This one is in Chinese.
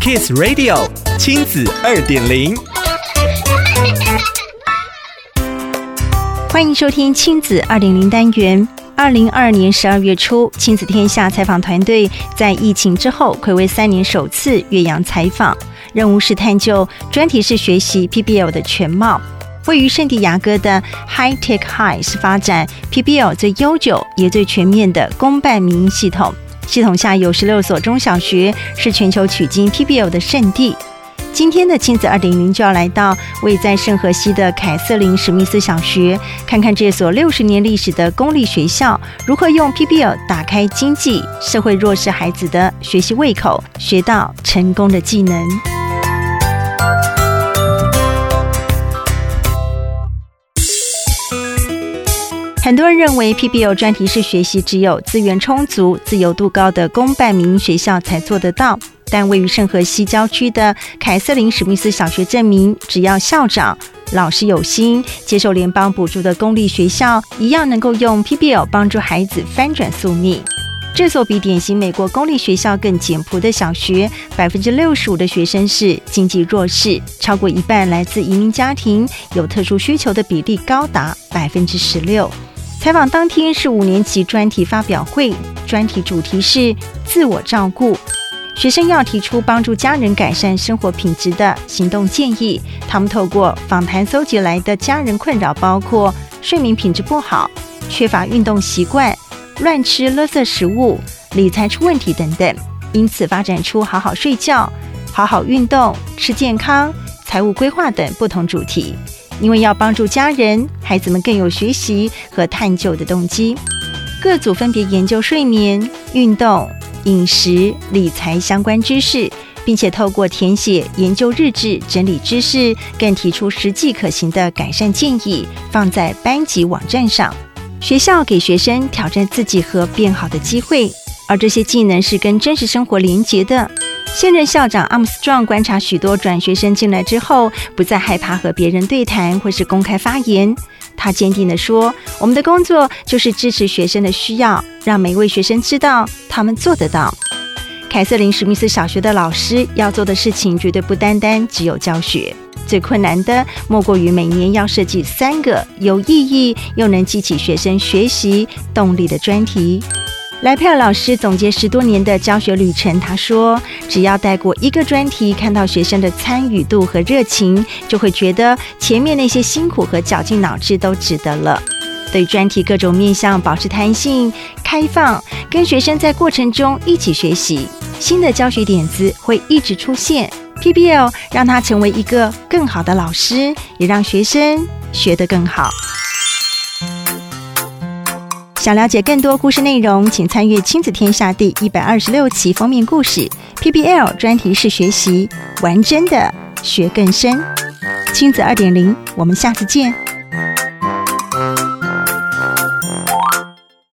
Kiss Radio 亲子二点零，欢迎收听亲子二点零单元。二零二二年十二月初，亲子天下采访团队在疫情之后睽违三年首次越洋采访，任务是探究专题式学习 PBL 的全貌。位于圣地亚哥的 High Tech High 是发展 PBL 最悠久也最全面的公办民营系统。系统下有十六所中小学，是全球取经 PBL 的圣地。今天的亲子二点零就要来到位在圣荷西的凯瑟琳史密斯小学，看看这所六十年历史的公立学校如何用 PBL 打开经济社会弱势孩子的学习胃口，学到成功的技能。很多人认为 PBL 专题式学习只有资源充足、自由度高的公办民营学校才做得到，但位于圣荷西郊区的凯瑟琳史密斯小学证明，只要校长、老师有心，接受联邦补助的公立学校一样能够用 PBL 帮助孩子翻转宿命。这所比典型美国公立学校更简朴的小学，百分之六十五的学生是经济弱势，超过一半来自移民家庭，有特殊需求的比例高达百分之十六。采访当天是五年级专题发表会，专题主题是自我照顾。学生要提出帮助家人改善生活品质的行动建议。他们透过访谈搜集来的家人困扰，包括睡眠品质不好、缺乏运动习惯、乱吃垃圾食物、理财出问题等等，因此发展出好好睡觉、好好运动、吃健康、财务规划等不同主题。因为要帮助家人，孩子们更有学习和探究的动机。各组分别研究睡眠、运动、饮食、理财相关知识，并且透过填写研究日志整理知识，更提出实际可行的改善建议，放在班级网站上。学校给学生挑战自己和变好的机会，而这些技能是跟真实生活连结的。现任校长阿姆斯壮观察许多转学生进来之后，不再害怕和别人对谈或是公开发言。他坚定地说：“我们的工作就是支持学生的需要，让每位学生知道他们做得到。”凯瑟琳史密斯小学的老师要做的事情绝对不单单只有教学，最困难的莫过于每年要设计三个有意义又能激起学生学习动力的专题。莱佩尔老师总结十多年的教学旅程，他说：“只要带过一个专题，看到学生的参与度和热情，就会觉得前面那些辛苦和绞尽脑汁都值得了。对专题各种面向保持弹性、开放，跟学生在过程中一起学习，新的教学点子会一直出现。PBL 让他成为一个更好的老师，也让学生学得更好。”想了解更多故事内容，请参阅《亲子天下》第一百二十六期封面故事 “PBL 专题式学习，玩真的学更深”。亲子二点零，我们下次见。